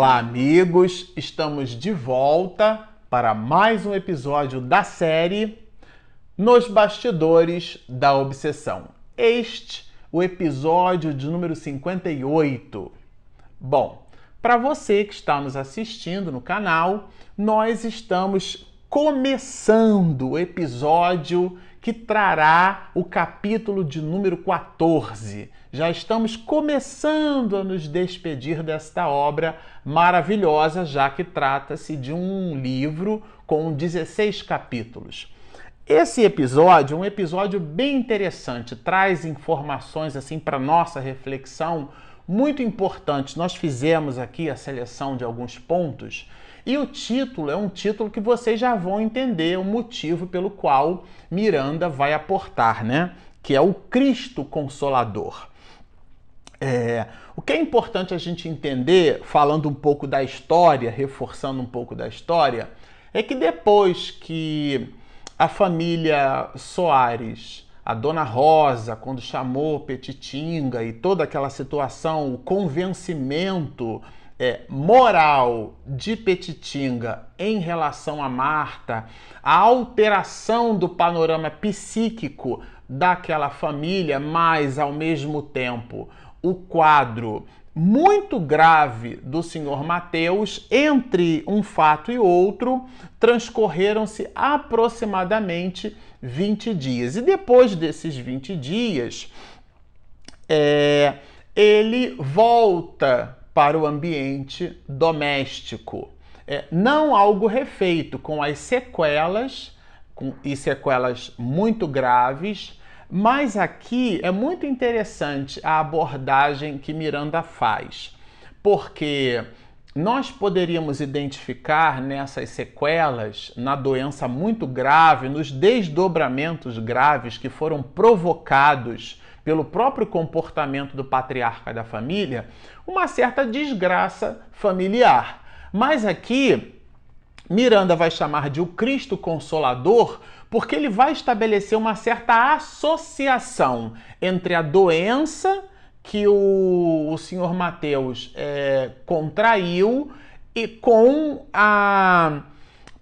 Olá, amigos! Estamos de volta para mais um episódio da série Nos Bastidores da Obsessão. Este, o episódio de número 58. Bom, para você que está nos assistindo no canal, nós estamos começando o episódio que trará o capítulo de número 14. Já estamos começando a nos despedir desta obra maravilhosa, já que trata-se de um livro com 16 capítulos. Esse episódio é um episódio bem interessante, traz informações assim para nossa reflexão muito importantes. Nós fizemos aqui a seleção de alguns pontos e o título é um título que vocês já vão entender o motivo pelo qual Miranda vai aportar, né? Que é o Cristo Consolador. É, o que é importante a gente entender, falando um pouco da história, reforçando um pouco da história, é que depois que a família Soares, a Dona Rosa, quando chamou Petitinga e toda aquela situação, o convencimento é, moral de Petitinga em relação a Marta, a alteração do panorama psíquico daquela família, mas ao mesmo tempo o quadro muito grave do senhor Mateus, entre um fato e outro, transcorreram-se aproximadamente 20 dias. E depois desses 20 dias, é, ele volta para o ambiente doméstico. É, não algo refeito, com as sequelas, com, e sequelas muito graves, mas aqui é muito interessante a abordagem que Miranda faz, porque nós poderíamos identificar nessas sequelas, na doença muito grave, nos desdobramentos graves que foram provocados pelo próprio comportamento do patriarca da família, uma certa desgraça familiar. Mas aqui, Miranda vai chamar de o Cristo Consolador porque ele vai estabelecer uma certa associação entre a doença que o, o senhor Mateus é, contraiu e com a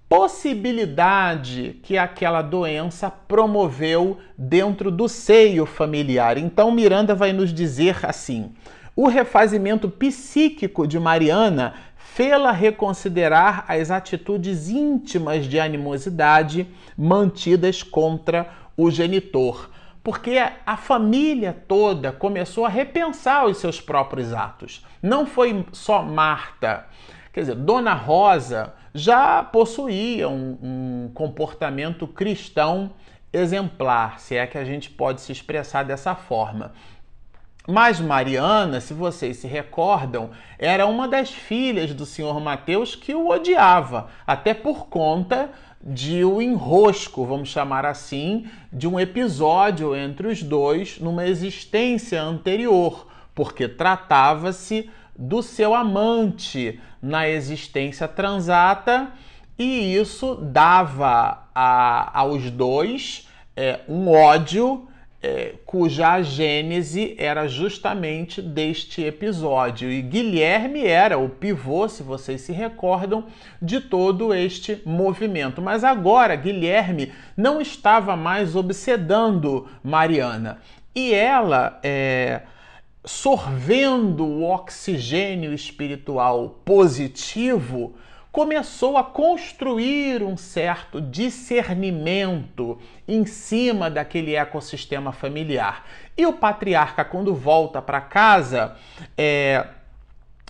possibilidade que aquela doença promoveu dentro do seio familiar. Então, Miranda vai nos dizer assim: o refazimento psíquico de Mariana fê-la reconsiderar as atitudes íntimas de animosidade mantidas contra o genitor, porque a família toda começou a repensar os seus próprios atos. Não foi só Marta. Quer dizer, Dona Rosa já possuía um, um comportamento cristão exemplar, se é que a gente pode se expressar dessa forma. Mas Mariana, se vocês se recordam, era uma das filhas do senhor Mateus que o odiava, até por conta de um enrosco, vamos chamar assim, de um episódio entre os dois numa existência anterior, porque tratava-se do seu amante na existência transata e isso dava a, aos dois é, um ódio é, cuja gênese era justamente deste episódio. E Guilherme era o pivô, se vocês se recordam, de todo este movimento. Mas agora Guilherme não estava mais obsedando Mariana. E ela. É, sorvendo o oxigênio espiritual positivo, começou a construir um certo discernimento em cima daquele ecossistema familiar. E o patriarca, quando volta para casa, é,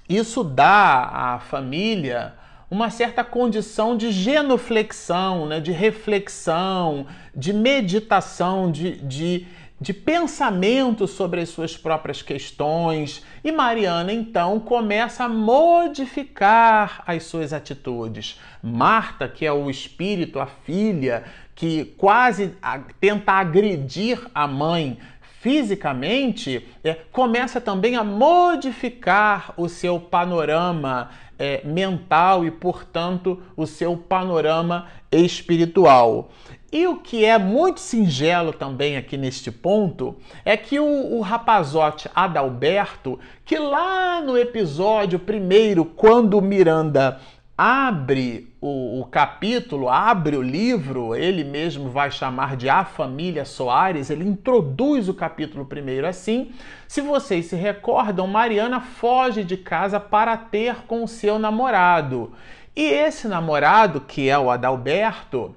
isso dá à família uma certa condição de genuflexão, né, de reflexão, de meditação, de, de de pensamento sobre as suas próprias questões, e Mariana então começa a modificar as suas atitudes. Marta, que é o espírito, a filha, que quase tenta agredir a mãe fisicamente, é, começa também a modificar o seu panorama é, mental e, portanto, o seu panorama espiritual. E o que é muito singelo também aqui neste ponto é que o, o rapazote Adalberto, que lá no episódio primeiro, quando Miranda abre o, o, capítulo, abre o livro, ele mesmo vai chamar de A Família Soares, ele introduz o capítulo primeiro assim. Se vocês se recordam, Mariana foge de casa para ter com seu namorado. E esse namorado, que é o Adalberto,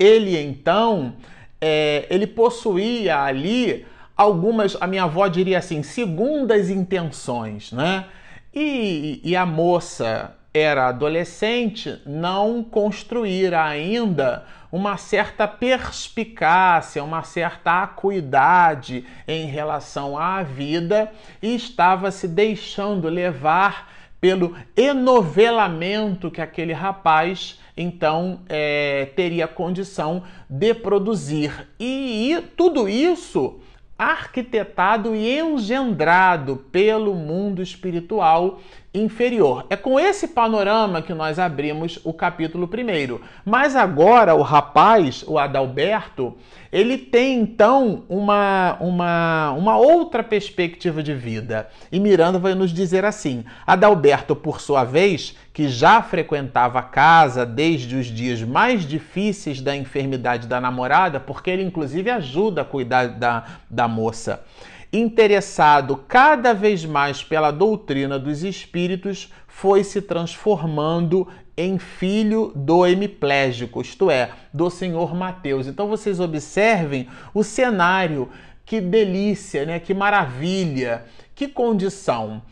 ele então, é, ele possuía ali algumas, a minha avó diria assim, segundas intenções, né? E, e a moça era adolescente, não construíra ainda uma certa perspicácia, uma certa acuidade em relação à vida e estava se deixando levar pelo enovelamento que aquele rapaz então é, teria condição de produzir. E, e tudo isso arquitetado e engendrado pelo mundo espiritual inferior. É com esse panorama que nós abrimos o capítulo primeiro. Mas agora o rapaz, o Adalberto, ele tem então uma, uma, uma outra perspectiva de vida. E Miranda vai nos dizer assim: Adalberto, por sua vez, que já frequentava a casa desde os dias mais difíceis da enfermidade da namorada, porque ele inclusive ajuda a cuidar da, da moça interessado cada vez mais pela doutrina dos espíritos, foi se transformando em filho do hemiplégico, isto é, do Senhor Mateus. Então vocês observem o cenário, que delícia, né? Que maravilha, que condição.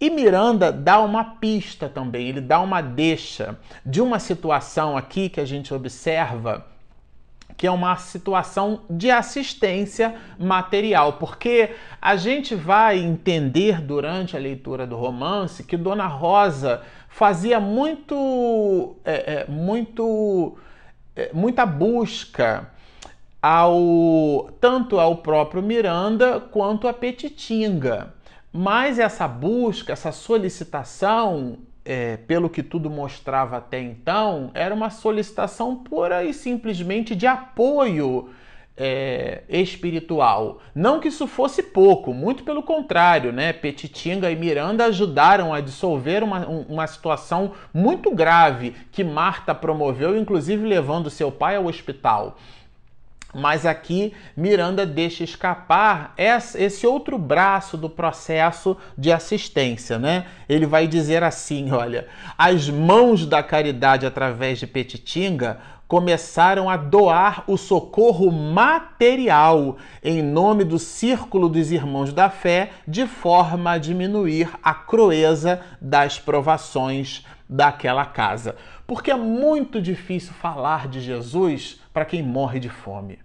E Miranda dá uma pista também, ele dá uma deixa de uma situação aqui que a gente observa que é uma situação de assistência material, porque a gente vai entender durante a leitura do romance que Dona Rosa fazia muito, é, é, muito, é, muita busca ao tanto ao próprio Miranda quanto a Petitinga. Mas essa busca, essa solicitação, é, pelo que tudo mostrava até então, era uma solicitação pura e simplesmente de apoio é, espiritual. Não que isso fosse pouco, muito pelo contrário, né? Petitinga e Miranda ajudaram a dissolver uma, uma situação muito grave que Marta promoveu, inclusive levando seu pai ao hospital. Mas aqui Miranda deixa escapar esse outro braço do processo de assistência, né? Ele vai dizer assim: olha, as mãos da caridade através de Petitinga começaram a doar o socorro material em nome do círculo dos irmãos da fé, de forma a diminuir a crueza das provações daquela casa. Porque é muito difícil falar de Jesus para quem morre de fome.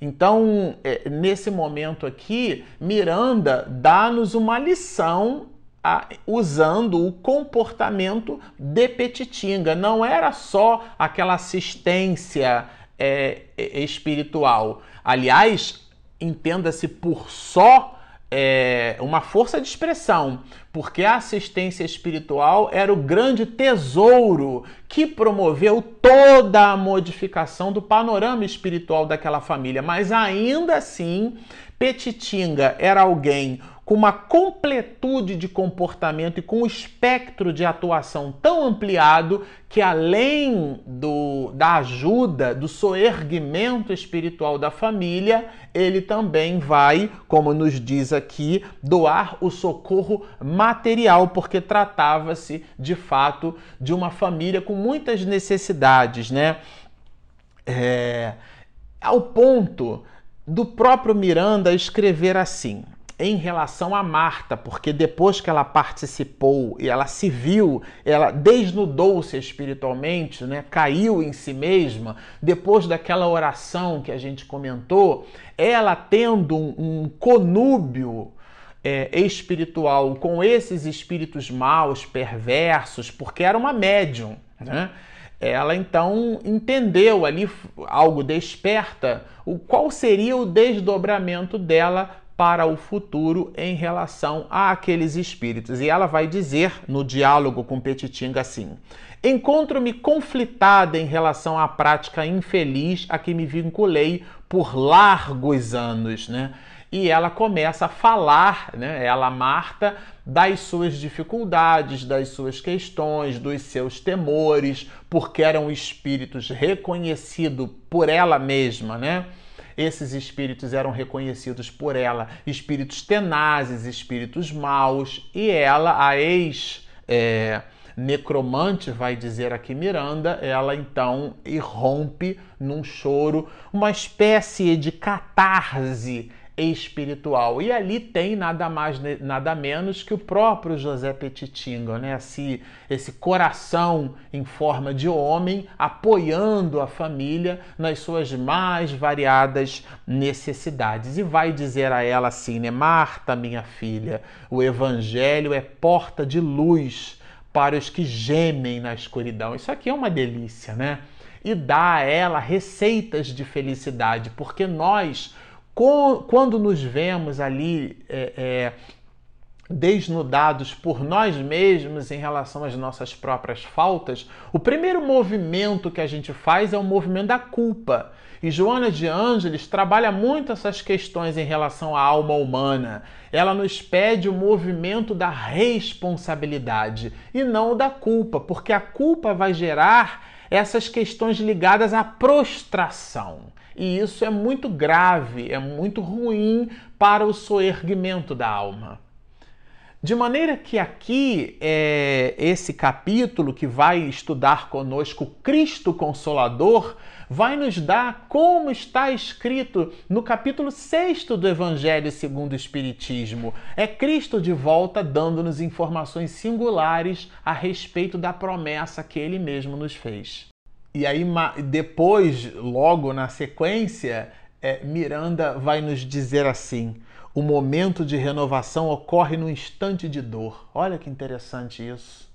Então, é, nesse momento aqui, Miranda dá-nos uma lição a, usando o comportamento de Petitinga. Não era só aquela assistência é, é espiritual. Aliás, entenda-se por só é, uma força de expressão, porque a assistência espiritual era o grande tesouro que promoveu toda a modificação do panorama espiritual daquela família. Mas ainda assim, Petitinga era alguém com uma completude de comportamento e com um espectro de atuação tão ampliado que, além do, da ajuda, do soerguimento espiritual da família, ele também vai, como nos diz aqui, doar o socorro material, porque tratava-se de fato de uma família com muitas necessidades, né? É, ao ponto do próprio Miranda escrever assim em relação a Marta, porque depois que ela participou e ela se viu, ela desnudou-se espiritualmente, né? caiu em si mesma, depois daquela oração que a gente comentou, ela tendo um, um conúbio é, espiritual com esses espíritos maus, perversos, porque era uma médium, né? ela então entendeu ali algo desperta o qual seria o desdobramento dela para o futuro em relação àqueles espíritos. E ela vai dizer no diálogo com Petitinga assim: Encontro-me conflitada em relação à prática infeliz a que me vinculei por largos anos, né? E ela começa a falar, né? Ela, Marta, das suas dificuldades, das suas questões, dos seus temores, porque eram espíritos reconhecidos por ela mesma, né? Esses espíritos eram reconhecidos por ela, espíritos tenazes, espíritos maus, e ela, a ex é, necromante, vai dizer aqui Miranda, ela então irrompe num choro, uma espécie de catarse espiritual. E ali tem nada mais, nada menos que o próprio José Petitinga, né? Esse, esse coração em forma de homem apoiando a família nas suas mais variadas necessidades. E vai dizer a ela assim, né? Marta, minha filha, o evangelho é porta de luz para os que gemem na escuridão. Isso aqui é uma delícia, né? E dá a ela receitas de felicidade, porque nós quando nos vemos ali é, é, desnudados por nós mesmos em relação às nossas próprias faltas, o primeiro movimento que a gente faz é o movimento da culpa. E Joana de Ângeles trabalha muito essas questões em relação à alma humana. Ela nos pede o movimento da responsabilidade e não da culpa, porque a culpa vai gerar essas questões ligadas à prostração. E isso é muito grave, é muito ruim para o soerguimento da alma. De maneira que aqui, é, esse capítulo que vai estudar conosco Cristo Consolador, vai nos dar como está escrito no capítulo 6 do Evangelho segundo o Espiritismo. É Cristo de volta dando-nos informações singulares a respeito da promessa que ele mesmo nos fez. E aí, depois, logo na sequência, é, Miranda vai nos dizer assim: o momento de renovação ocorre no instante de dor. Olha que interessante isso.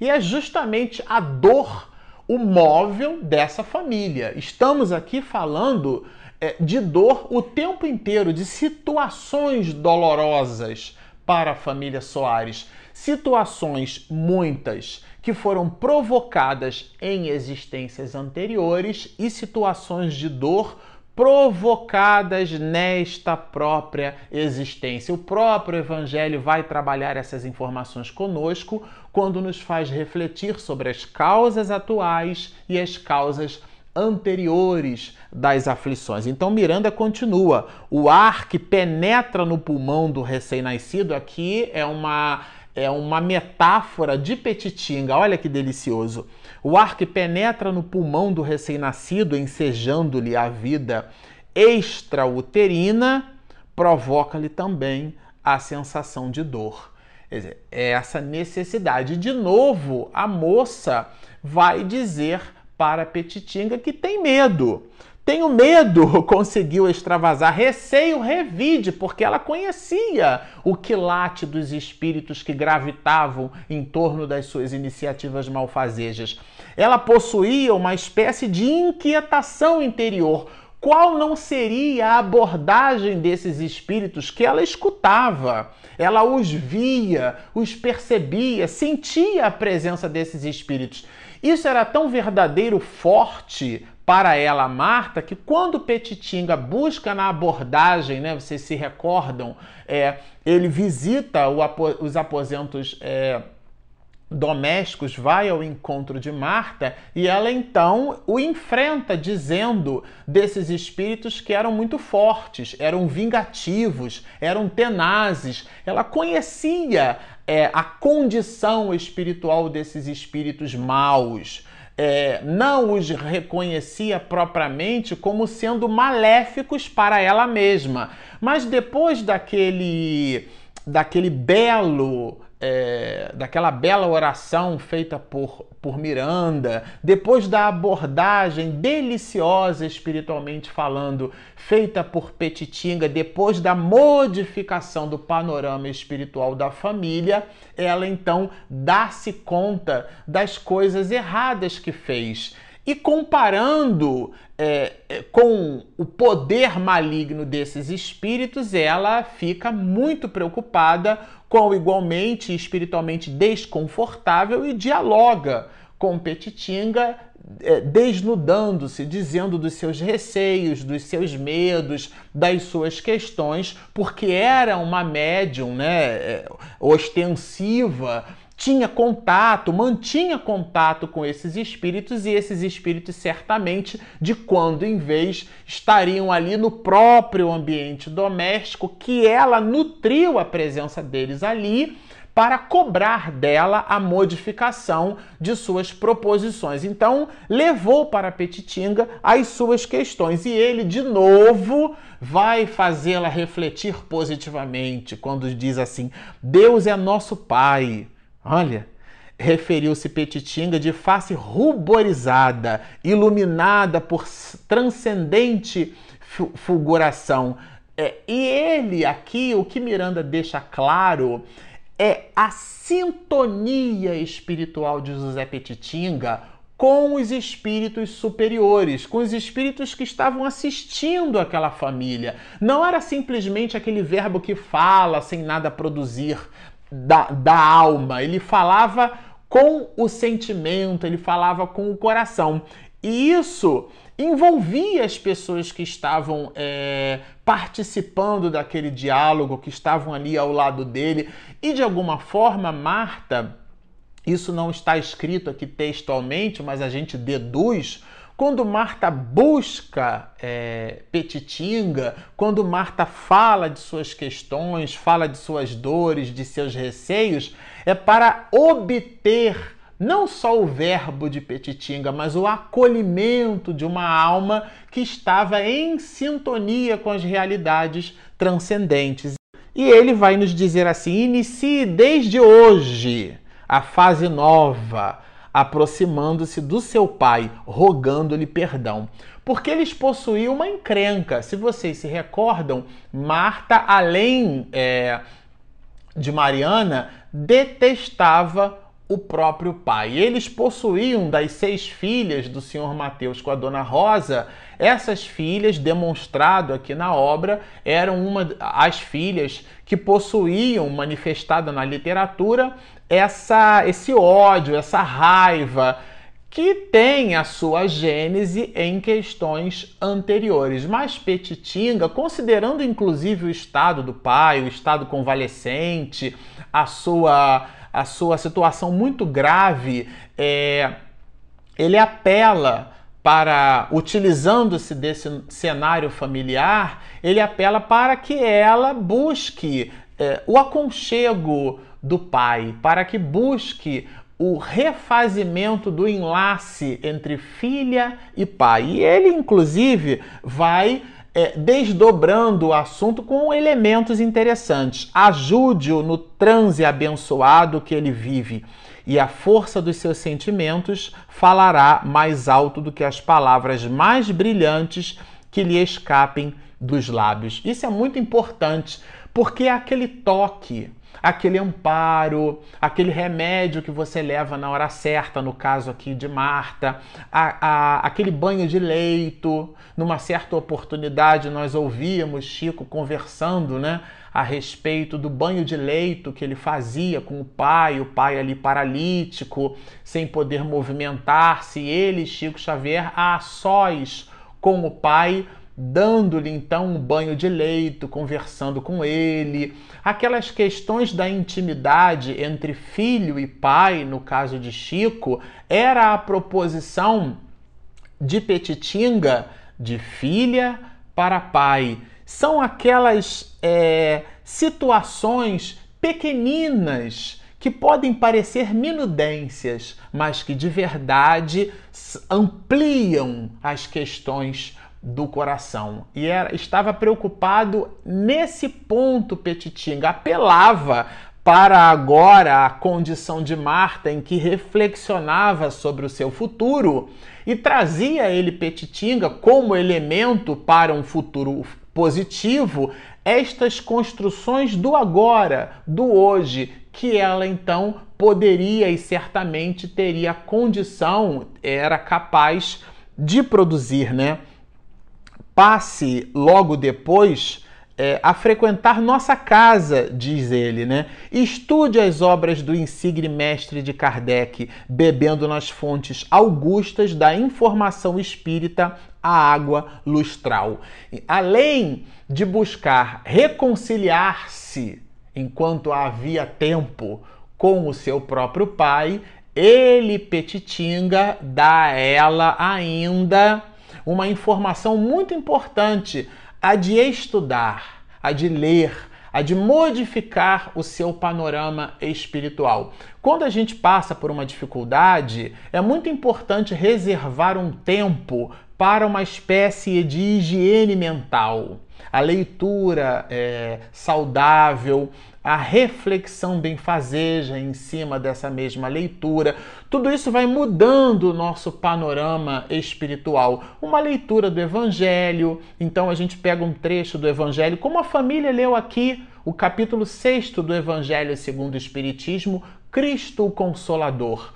E é justamente a dor o móvel dessa família. Estamos aqui falando é, de dor o tempo inteiro, de situações dolorosas para a família Soares. Situações muitas que foram provocadas em existências anteriores e situações de dor provocadas nesta própria existência. O próprio Evangelho vai trabalhar essas informações conosco quando nos faz refletir sobre as causas atuais e as causas anteriores das aflições. Então Miranda continua: o ar que penetra no pulmão do recém-nascido aqui é uma é uma metáfora de petitinga. Olha que delicioso. O ar que penetra no pulmão do recém-nascido, ensejando-lhe a vida extrauterina, provoca-lhe também a sensação de dor. é essa necessidade. De novo, a moça vai dizer para Petitinga que tem medo. Tenho medo, conseguiu extravasar. Receio, revide, porque ela conhecia o quilate dos espíritos que gravitavam em torno das suas iniciativas malfazejas. Ela possuía uma espécie de inquietação interior. Qual não seria a abordagem desses espíritos que ela escutava? Ela os via, os percebia, sentia a presença desses espíritos. Isso era tão verdadeiro, forte para ela, Marta, que quando Petitinga busca na abordagem, né, vocês se recordam, é, ele visita o, os aposentos é, domésticos, vai ao encontro de Marta e ela então o enfrenta, dizendo desses espíritos que eram muito fortes, eram vingativos, eram tenazes. Ela conhecia é, a condição espiritual desses espíritos maus é, não os reconhecia propriamente como sendo maléficos para ela mesma. Mas depois daquele, daquele belo é, daquela bela oração feita por, por Miranda, depois da abordagem deliciosa espiritualmente falando, feita por Petitinga, depois da modificação do panorama espiritual da família, ela então dá-se conta das coisas erradas que fez e comparando é, é, com o poder maligno desses espíritos, ela fica muito preocupada com igualmente espiritualmente desconfortável e dialoga com Petitinga, é, desnudando-se, dizendo dos seus receios, dos seus medos, das suas questões, porque era uma médium né, é, ostensiva tinha contato, mantinha contato com esses espíritos e esses espíritos certamente de quando em vez estariam ali no próprio ambiente doméstico que ela nutriu a presença deles ali para cobrar dela a modificação de suas proposições. Então, levou para Petitinga as suas questões e ele de novo vai fazê-la refletir positivamente quando diz assim: Deus é nosso Pai Olha, referiu-se Petitinga de face ruborizada, iluminada por transcendente fulguração. É, e ele aqui, o que Miranda deixa claro é a sintonia espiritual de José Petitinga com os espíritos superiores, com os espíritos que estavam assistindo aquela família. Não era simplesmente aquele verbo que fala sem nada produzir, da, da alma, ele falava com o sentimento, ele falava com o coração. E isso envolvia as pessoas que estavam é, participando daquele diálogo, que estavam ali ao lado dele. E de alguma forma, Marta, isso não está escrito aqui textualmente, mas a gente deduz quando Marta busca é, Petitinga, quando Marta fala de suas questões, fala de suas dores, de seus receios, é para obter não só o verbo de Petitinga, mas o acolhimento de uma alma que estava em sintonia com as realidades transcendentes. E ele vai nos dizer assim: inicie desde hoje a fase nova aproximando-se do seu pai, rogando-lhe perdão. Porque eles possuíam uma encrenca. Se vocês se recordam, Marta, além é, de Mariana, detestava o próprio pai. Eles possuíam das seis filhas do senhor Mateus com a dona Rosa, essas filhas, demonstrado aqui na obra, eram uma as filhas que possuíam manifestada na literatura essa esse ódio, essa raiva que tem a sua gênese em questões anteriores. Mas Petitinga, considerando inclusive o estado do pai, o estado convalescente, a sua a sua situação muito grave, é, ele apela para, utilizando-se desse cenário familiar, ele apela para que ela busque é, o aconchego do pai, para que busque o refazimento do enlace entre filha e pai. E ele, inclusive, vai é, desdobrando o assunto com elementos interessantes. Ajude-o no transe abençoado que ele vive, e a força dos seus sentimentos falará mais alto do que as palavras mais brilhantes que lhe escapem dos lábios. Isso é muito importante, porque é aquele toque, aquele amparo, aquele remédio que você leva na hora certa, no caso aqui de Marta, a, a, aquele banho de leito. Numa certa oportunidade, nós ouvíamos Chico conversando né, a respeito do banho de leito que ele fazia com o pai, o pai ali paralítico, sem poder movimentar-se, ele, Chico Xavier, a sós com o pai dando-lhe então um banho de leito, conversando com ele. Aquelas questões da intimidade entre filho e pai, no caso de Chico, era a proposição de Petitinga de filha para pai. São aquelas é, situações pequeninas que podem parecer minudências, mas que de verdade ampliam as questões do coração. E era, estava preocupado nesse ponto Petitinga, apelava para agora a condição de Marta em que reflexionava sobre o seu futuro e trazia ele Petitinga como elemento para um futuro positivo estas construções do agora, do hoje, que ela então poderia e certamente teria condição, era capaz de produzir, né? Passe logo depois é, a frequentar nossa casa, diz ele, né? Estude as obras do insigne mestre de Kardec, bebendo nas fontes augustas da informação espírita a água lustral. Além de buscar reconciliar-se enquanto havia tempo com o seu próprio pai, ele, Petitinga, dá a ela ainda uma informação muito importante a de estudar, a de ler, a de modificar o seu panorama espiritual. Quando a gente passa por uma dificuldade, é muito importante reservar um tempo para uma espécie de higiene mental. A leitura é, saudável, a reflexão benfazeja em cima dessa mesma leitura. Tudo isso vai mudando o nosso panorama espiritual. Uma leitura do Evangelho, então a gente pega um trecho do Evangelho, como a família leu aqui o capítulo 6 do Evangelho segundo o Espiritismo, Cristo o Consolador.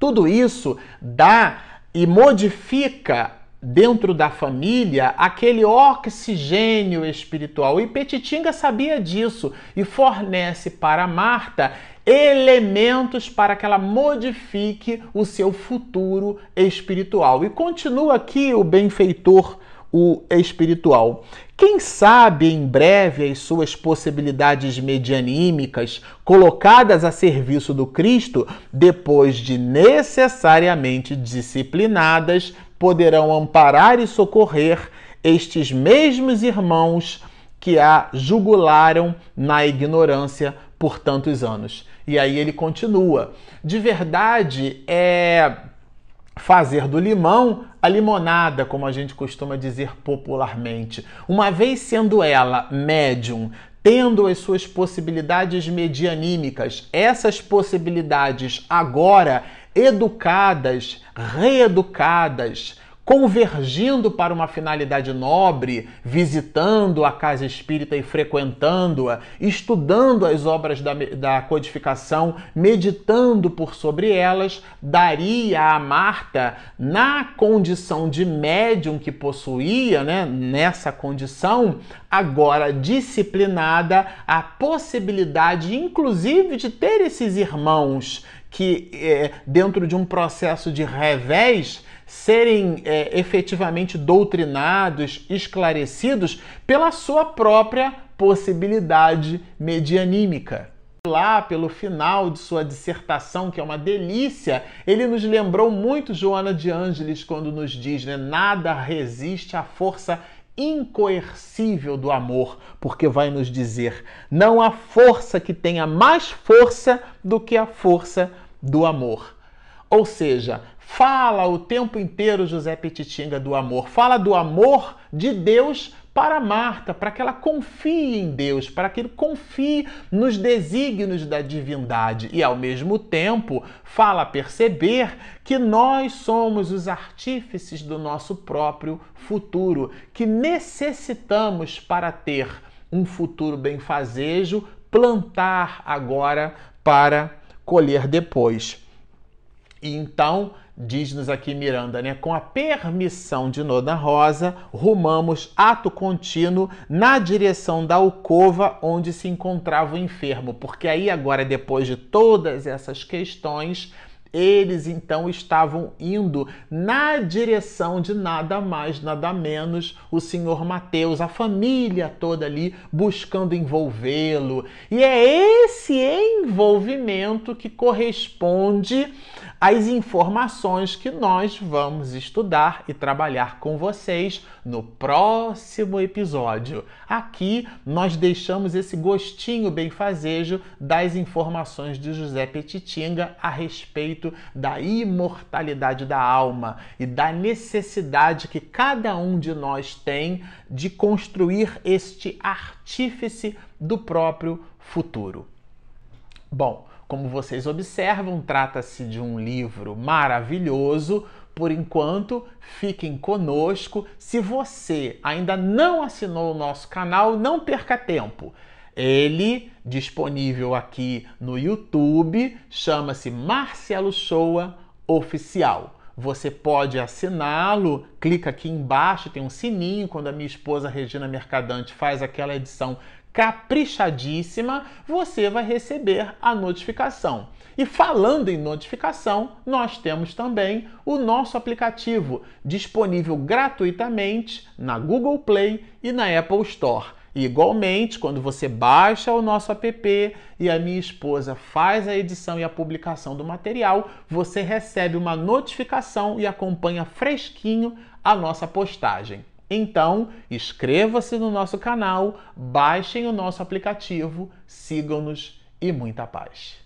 Tudo isso dá e modifica dentro da família aquele oxigênio espiritual. E Petitinga sabia disso e fornece para Marta elementos para que ela modifique o seu futuro espiritual. E continua aqui o benfeitor o espiritual. Quem sabe em breve as suas possibilidades medianímicas colocadas a serviço do Cristo, depois de necessariamente disciplinadas, poderão amparar e socorrer estes mesmos irmãos que a jugularam na ignorância por tantos anos. E aí ele continua: de verdade é fazer do limão a limonada, como a gente costuma dizer popularmente. Uma vez sendo ela médium, tendo as suas possibilidades medianímicas, essas possibilidades agora educadas, reeducadas, convergindo para uma finalidade nobre, visitando a casa espírita e frequentando-a, estudando as obras da, da codificação, meditando por sobre elas, daria a Marta, na condição de médium que possuía, né, nessa condição, agora disciplinada, a possibilidade, inclusive, de ter esses irmãos que, é, dentro de um processo de revés, serem é, efetivamente doutrinados, esclarecidos pela sua própria possibilidade medianímica. Lá pelo final de sua dissertação, que é uma delícia, ele nos lembrou muito Joana de Ângeles quando nos diz, né, nada resiste à força incoercível do amor, porque vai nos dizer: não há força que tenha mais força do que a força do amor. Ou seja, fala o tempo inteiro José Petitinga do amor, fala do amor de Deus para Marta, para que ela confie em Deus, para que ele confie nos desígnios da divindade e, ao mesmo tempo, fala perceber que nós somos os artífices do nosso próprio futuro, que necessitamos, para ter um futuro benfazejo, plantar agora para colher depois. E então, diz-nos aqui Miranda, né? Com a permissão de Nona Rosa, rumamos ato contínuo na direção da alcova onde se encontrava o enfermo, porque aí agora depois de todas essas questões, eles então estavam indo na direção de nada mais, nada menos o senhor Mateus, a família toda ali buscando envolvê-lo. E é esse envolvimento que corresponde as informações que nós vamos estudar e trabalhar com vocês no próximo episódio. Aqui nós deixamos esse gostinho benfazejo das informações de José Petitinga a respeito da imortalidade da alma e da necessidade que cada um de nós tem de construir este artífice do próprio futuro. Bom, como vocês observam, trata-se de um livro maravilhoso, por enquanto, fiquem conosco. Se você ainda não assinou o nosso canal, não perca tempo. Ele disponível aqui no YouTube, chama-se Marcelo Shoa Oficial. Você pode assiná-lo, clica aqui embaixo, tem um sininho quando a minha esposa Regina Mercadante faz aquela edição caprichadíssima, você vai receber a notificação. E falando em notificação, nós temos também o nosso aplicativo disponível gratuitamente na Google Play e na Apple Store. E, igualmente, quando você baixa o nosso app e a minha esposa faz a edição e a publicação do material, você recebe uma notificação e acompanha fresquinho a nossa postagem. Então, inscreva-se no nosso canal, baixem o nosso aplicativo, sigam-nos e muita paz.